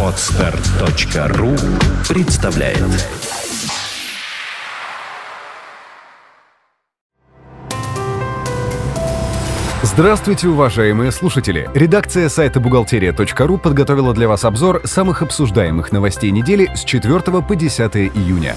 Отстар.ру представляет Здравствуйте, уважаемые слушатели! Редакция сайта бухгалтерия.ру подготовила для вас обзор самых обсуждаемых новостей недели с 4 по 10 июня.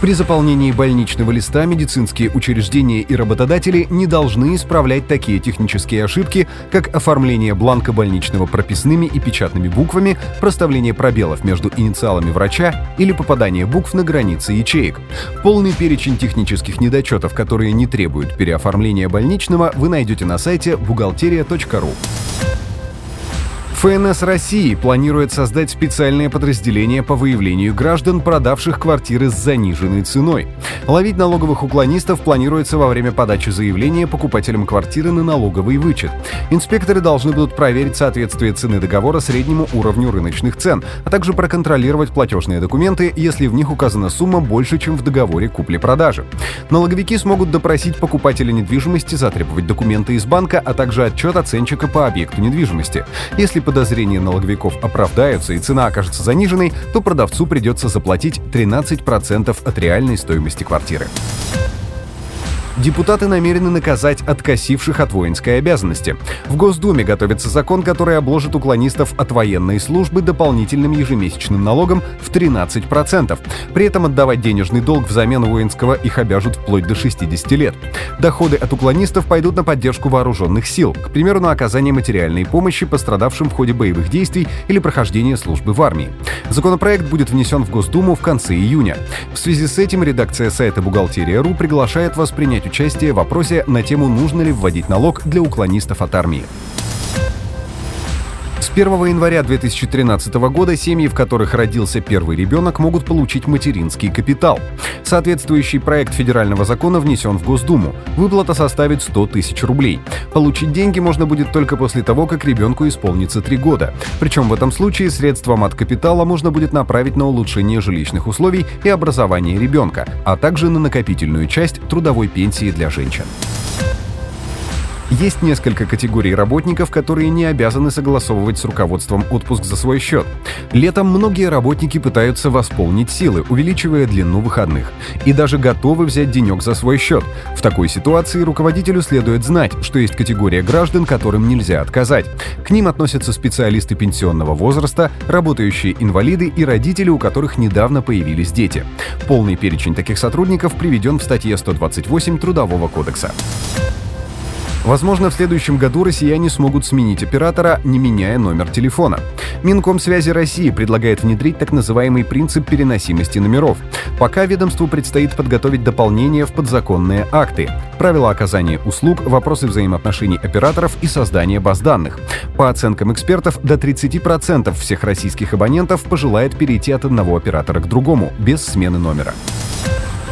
При заполнении больничного листа медицинские учреждения и работодатели не должны исправлять такие технические ошибки, как оформление бланка больничного прописными и печатными буквами, проставление пробелов между инициалами врача или попадание букв на границы ячеек. Полный перечень технических недочетов, которые не требуют переоформления больничного, вы найдете на сайте бухгалтерия.ру. ФНС России планирует создать специальное подразделение по выявлению граждан, продавших квартиры с заниженной ценой. Ловить налоговых уклонистов планируется во время подачи заявления покупателям квартиры на налоговый вычет. Инспекторы должны будут проверить соответствие цены договора среднему уровню рыночных цен, а также проконтролировать платежные документы, если в них указана сумма больше, чем в договоре купли-продажи. Налоговики смогут допросить покупателя недвижимости, затребовать документы из банка, а также отчет оценщика по объекту недвижимости. Если подозрения налоговиков оправдаются и цена окажется заниженной, то продавцу придется заплатить 13% от реальной стоимости квартиры. Депутаты намерены наказать откосивших от воинской обязанности. В Госдуме готовится закон, который обложит уклонистов от военной службы дополнительным ежемесячным налогом в 13%. При этом отдавать денежный долг взамен воинского их обяжут вплоть до 60 лет. Доходы от уклонистов пойдут на поддержку вооруженных сил, к примеру, на оказание материальной помощи пострадавшим в ходе боевых действий или прохождения службы в армии. Законопроект будет внесен в Госдуму в конце июня. В связи с этим редакция сайта «Бухгалтерия.ру» приглашает вас принять участие в вопросе на тему «Нужно ли вводить налог для уклонистов от армии?». С 1 января 2013 года семьи, в которых родился первый ребенок, могут получить материнский капитал. Соответствующий проект федерального закона внесен в Госдуму. Выплата составит 100 тысяч рублей. Получить деньги можно будет только после того, как ребенку исполнится 3 года. Причем в этом случае средства от капитала можно будет направить на улучшение жилищных условий и образование ребенка, а также на накопительную часть трудовой пенсии для женщин. Есть несколько категорий работников, которые не обязаны согласовывать с руководством отпуск за свой счет. Летом многие работники пытаются восполнить силы, увеличивая длину выходных. И даже готовы взять денек за свой счет. В такой ситуации руководителю следует знать, что есть категория граждан, которым нельзя отказать. К ним относятся специалисты пенсионного возраста, работающие инвалиды и родители, у которых недавно появились дети. Полный перечень таких сотрудников приведен в статье 128 Трудового кодекса. Возможно, в следующем году россияне смогут сменить оператора, не меняя номер телефона. Минкомсвязи России предлагает внедрить так называемый принцип переносимости номеров. Пока ведомству предстоит подготовить дополнение в подзаконные акты, правила оказания услуг, вопросы взаимоотношений операторов и создания баз данных. По оценкам экспертов, до 30% всех российских абонентов пожелает перейти от одного оператора к другому, без смены номера.